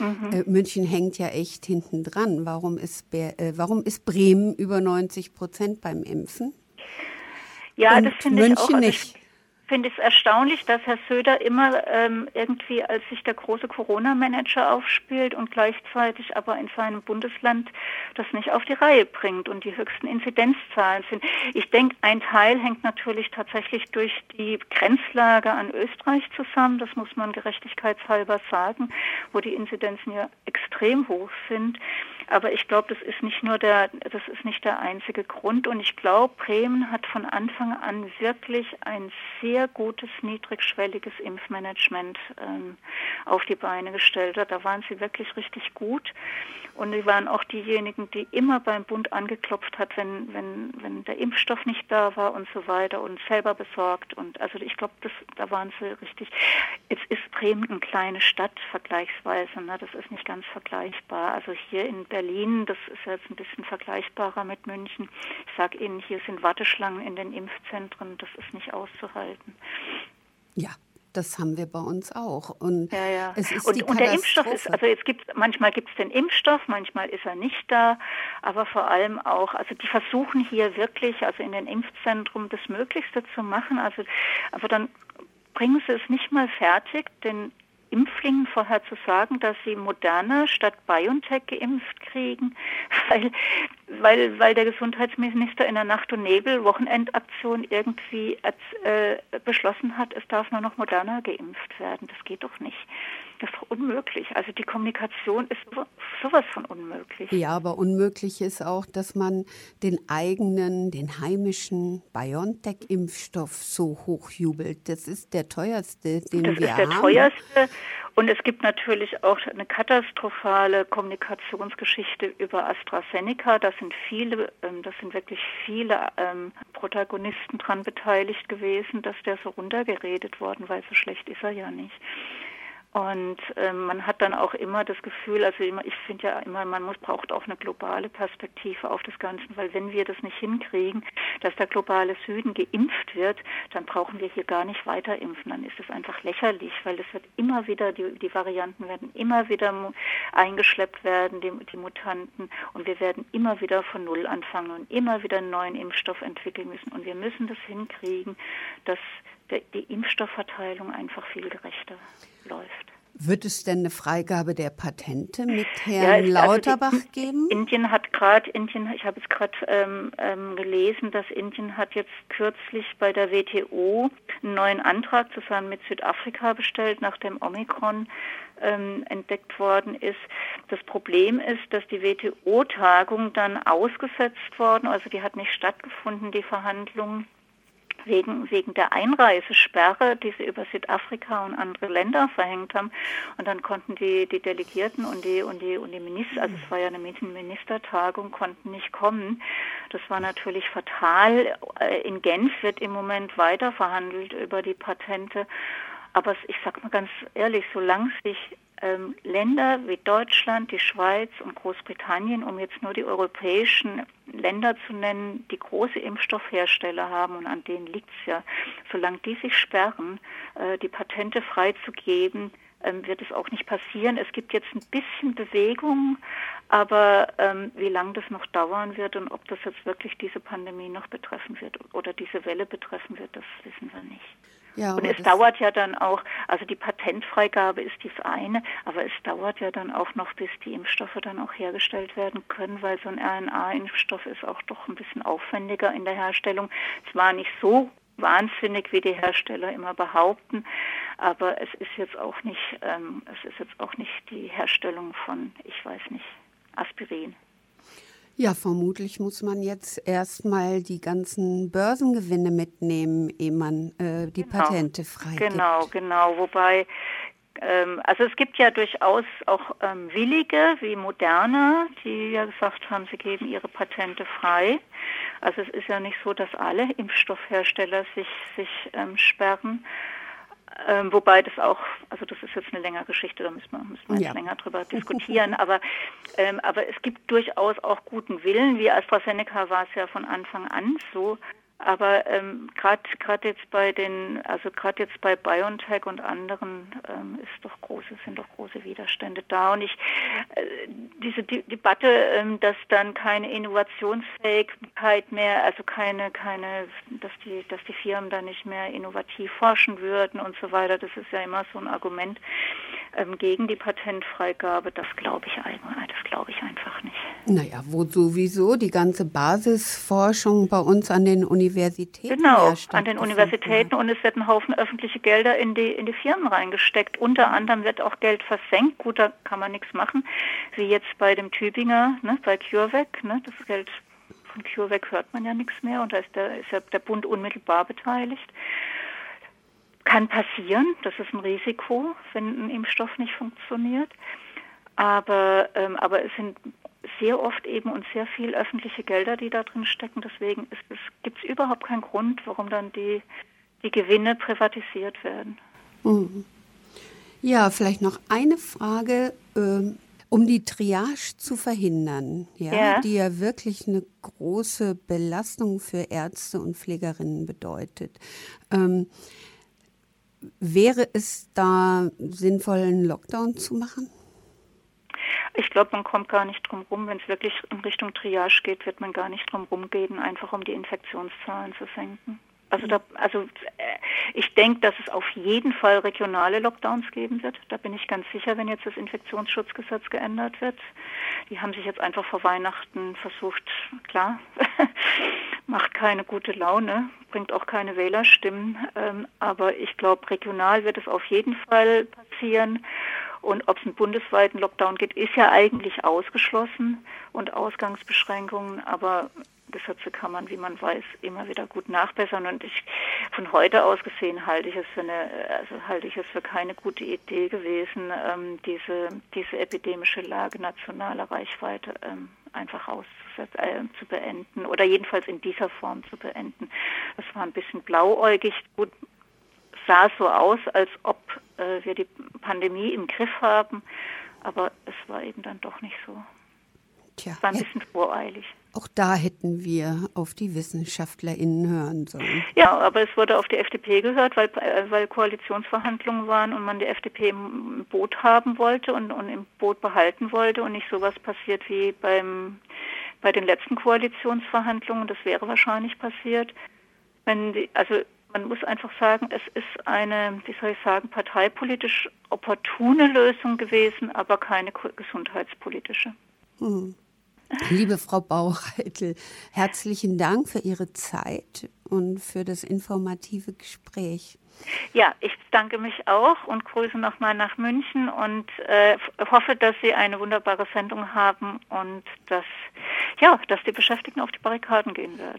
Mhm. Äh, München hängt ja echt hinten dran. Warum ist, Be äh, warum ist Bremen über 90 Prozent beim Impfen? Ja, Und das finde ich auch. Also nicht finde es erstaunlich, dass Herr Söder immer ähm, irgendwie als sich der große Corona-Manager aufspielt und gleichzeitig aber in seinem Bundesland das nicht auf die Reihe bringt und die höchsten Inzidenzzahlen sind. Ich denke, ein Teil hängt natürlich tatsächlich durch die Grenzlage an Österreich zusammen. Das muss man gerechtigkeitshalber sagen, wo die Inzidenzen ja extrem hoch sind. Aber ich glaube, das ist nicht nur der, das ist nicht der einzige Grund. Und ich glaube, Bremen hat von Anfang an wirklich ein sehr gutes, niedrigschwelliges Impfmanagement ähm, auf die Beine gestellt. Da waren sie wirklich richtig gut. Und sie waren auch diejenigen, die immer beim Bund angeklopft hat, wenn, wenn, wenn der Impfstoff nicht da war und so weiter und selber besorgt. Und also ich glaube, da waren sie richtig. Jetzt ist Bremen eine kleine Stadt vergleichsweise. Ne? Das ist nicht ganz vergleichbar. Also hier in Berlin das ist jetzt ein bisschen vergleichbarer mit München. Ich sage Ihnen, hier sind Warteschlangen in den Impfzentren, das ist nicht auszuhalten. Ja, das haben wir bei uns auch. Und, ja, ja. Es ist und, und der Impfstoff ist, also jetzt gibt manchmal gibt es den Impfstoff, manchmal ist er nicht da, aber vor allem auch, also die versuchen hier wirklich, also in den Impfzentren das Möglichste zu machen. Also, aber dann bringen sie es nicht mal fertig, den Impflingen vorher zu sagen, dass sie Moderna statt BioNTech geimpft kriegen, weil, weil, weil der Gesundheitsminister in der Nacht- und Nebel-Wochenendaktion irgendwie äh, beschlossen hat, es darf nur noch Moderna geimpft werden. Das geht doch nicht. Das ist doch unmöglich. Also die Kommunikation ist sowas von unmöglich. Ja, aber unmöglich ist auch, dass man den eigenen, den heimischen BioNTech-Impfstoff so hochjubelt. Das ist der teuerste, den das wir haben. Das ist der teuerste. Und es gibt natürlich auch eine katastrophale Kommunikationsgeschichte über AstraZeneca. Da sind viele, ähm, das sind wirklich viele ähm, Protagonisten dran beteiligt gewesen, dass der so runtergeredet worden, weil so schlecht ist er ja nicht. Und ähm, man hat dann auch immer das Gefühl, also immer, ich finde ja immer, man muss, braucht auch eine globale Perspektive auf das Ganze, weil wenn wir das nicht hinkriegen, dass der globale Süden geimpft wird, dann brauchen wir hier gar nicht weiter impfen. Dann ist es einfach lächerlich, weil es wird immer wieder, die, die Varianten werden immer wieder eingeschleppt werden, die, die Mutanten, und wir werden immer wieder von Null anfangen und immer wieder einen neuen Impfstoff entwickeln müssen. Und wir müssen das hinkriegen, dass die Impfstoffverteilung einfach viel gerechter läuft. Wird es denn eine Freigabe der Patente mit Herrn ja, Lauterbach also die, geben? Indien hat gerade, Indien, ich habe es gerade ähm, ähm, gelesen, dass Indien hat jetzt kürzlich bei der WTO einen neuen Antrag zusammen mit Südafrika bestellt, nachdem Omikron ähm, entdeckt worden ist. Das Problem ist, dass die WTO-Tagung dann ausgesetzt worden, also die hat nicht stattgefunden, die Verhandlungen wegen, wegen der Einreisesperre, die sie über Südafrika und andere Länder verhängt haben. Und dann konnten die, die Delegierten und die, und die, und die Minister, also es war ja eine Ministertagung, konnten nicht kommen. Das war natürlich fatal. Äh, in Genf wird im Moment weiter verhandelt über die Patente. Aber ich sag mal ganz ehrlich, solange sich ähm, Länder wie Deutschland, die Schweiz und Großbritannien, um jetzt nur die europäischen Länder zu nennen, die große Impfstoffhersteller haben und an denen liegt es ja, solange die sich sperren, äh, die Patente freizugeben, ähm, wird es auch nicht passieren. Es gibt jetzt ein bisschen Bewegung, aber ähm, wie lange das noch dauern wird und ob das jetzt wirklich diese Pandemie noch betreffen wird oder diese Welle betreffen wird, das wissen wir nicht. Ja, und es dauert ja dann auch, also die Patentfreigabe ist das eine, aber es dauert ja dann auch noch, bis die Impfstoffe dann auch hergestellt werden können, weil so ein RNA-Impfstoff ist auch doch ein bisschen aufwendiger in der Herstellung. Zwar nicht so wahnsinnig, wie die Hersteller immer behaupten, aber es ist jetzt auch nicht, ähm, es ist jetzt auch nicht die Herstellung von, ich weiß nicht, Aspirin. Ja, vermutlich muss man jetzt erstmal die ganzen Börsengewinne mitnehmen, ehe man äh, die genau. Patente freigibt. Genau, genau. Wobei, ähm, also es gibt ja durchaus auch ähm, Willige wie Moderna, die ja gesagt haben, sie geben ihre Patente frei. Also es ist ja nicht so, dass alle Impfstoffhersteller sich, sich ähm, sperren. Ähm, wobei das auch, also das ist jetzt eine längere Geschichte, da müssen wir, müssen wir ja. länger drüber diskutieren. aber, ähm, aber es gibt durchaus auch guten Willen. Wie AstraZeneca war es ja von Anfang an so. Aber ähm, gerade jetzt bei den, also gerade jetzt bei BioNTech und anderen ähm, ist doch große, sind doch große Widerstände da. Und ich äh, diese die, Debatte, ähm, dass dann keine Innovationsfähigkeit mehr, also keine, keine, dass die, dass die Firmen dann nicht mehr innovativ forschen würden und so weiter, das ist ja immer so ein Argument ähm, gegen die Patentfreigabe. Das glaube ich das glaube ich einfach nicht. Naja, wo sowieso die ganze Basisforschung bei uns an den Universitäten. Genau, an den Universitäten und es wird ein Haufen öffentliche Gelder in die, in die Firmen reingesteckt. Unter anderem wird auch Geld versenkt. Gut, da kann man nichts machen, wie jetzt bei dem Tübinger, ne, bei CureVac. Ne, das Geld von CureVac hört man ja nichts mehr und da ist der, ist ja der Bund unmittelbar beteiligt. Kann passieren, das ist ein Risiko, wenn ein Impfstoff nicht funktioniert. Aber, ähm, aber es sind sehr oft eben und sehr viel öffentliche Gelder, die da drin stecken. Deswegen gibt es überhaupt keinen Grund, warum dann die, die Gewinne privatisiert werden. Mhm. Ja, vielleicht noch eine Frage. Ähm um die Triage zu verhindern, ja, ja, die ja wirklich eine große Belastung für Ärzte und Pflegerinnen bedeutet. Ähm, wäre es da sinnvoll, einen Lockdown zu machen? Ich glaube, man kommt gar nicht drum rum. Wenn es wirklich in Richtung Triage geht, wird man gar nicht drum rumgehen, einfach um die Infektionszahlen zu senken. Also, da, also äh, ich denke, dass es auf jeden Fall regionale Lockdowns geben wird. Da bin ich ganz sicher, wenn jetzt das Infektionsschutzgesetz geändert wird. Die haben sich jetzt einfach vor Weihnachten versucht, klar, macht keine gute Laune, bringt auch keine Wählerstimmen. Ähm, aber ich glaube, regional wird es auf jeden Fall passieren. Und ob es einen bundesweiten Lockdown gibt, ist ja eigentlich ausgeschlossen und Ausgangsbeschränkungen, aber Gesetze kann man, wie man weiß, immer wieder gut nachbessern. Und ich von heute aus gesehen halte ich es für eine, also halte ich es für keine gute Idee gewesen, ähm, diese diese epidemische Lage nationaler Reichweite ähm, einfach auszusetzen, äh, zu beenden oder jedenfalls in dieser Form zu beenden. Das war ein bisschen blauäugig. Gut, sah so aus, als ob äh, wir die Pandemie im Griff haben, aber es war eben dann doch nicht so. Tja, es war ein bisschen voreilig. Auch da hätten wir auf die WissenschaftlerInnen hören sollen. Ja, aber es wurde auf die FDP gehört, weil, weil Koalitionsverhandlungen waren und man die FDP im Boot haben wollte und, und im Boot behalten wollte und nicht sowas passiert wie beim, bei den letzten Koalitionsverhandlungen. Das wäre wahrscheinlich passiert. Wenn die, also man muss einfach sagen, es ist eine, wie soll ich sagen, parteipolitisch opportune Lösung gewesen, aber keine gesundheitspolitische. Hm. Liebe Frau Baucheitel, herzlichen Dank für Ihre Zeit und für das informative Gespräch. Ja, ich danke mich auch und grüße nochmal nach München und äh, hoffe, dass Sie eine wunderbare Sendung haben und dass, ja, dass die Beschäftigten auf die Barrikaden gehen werden.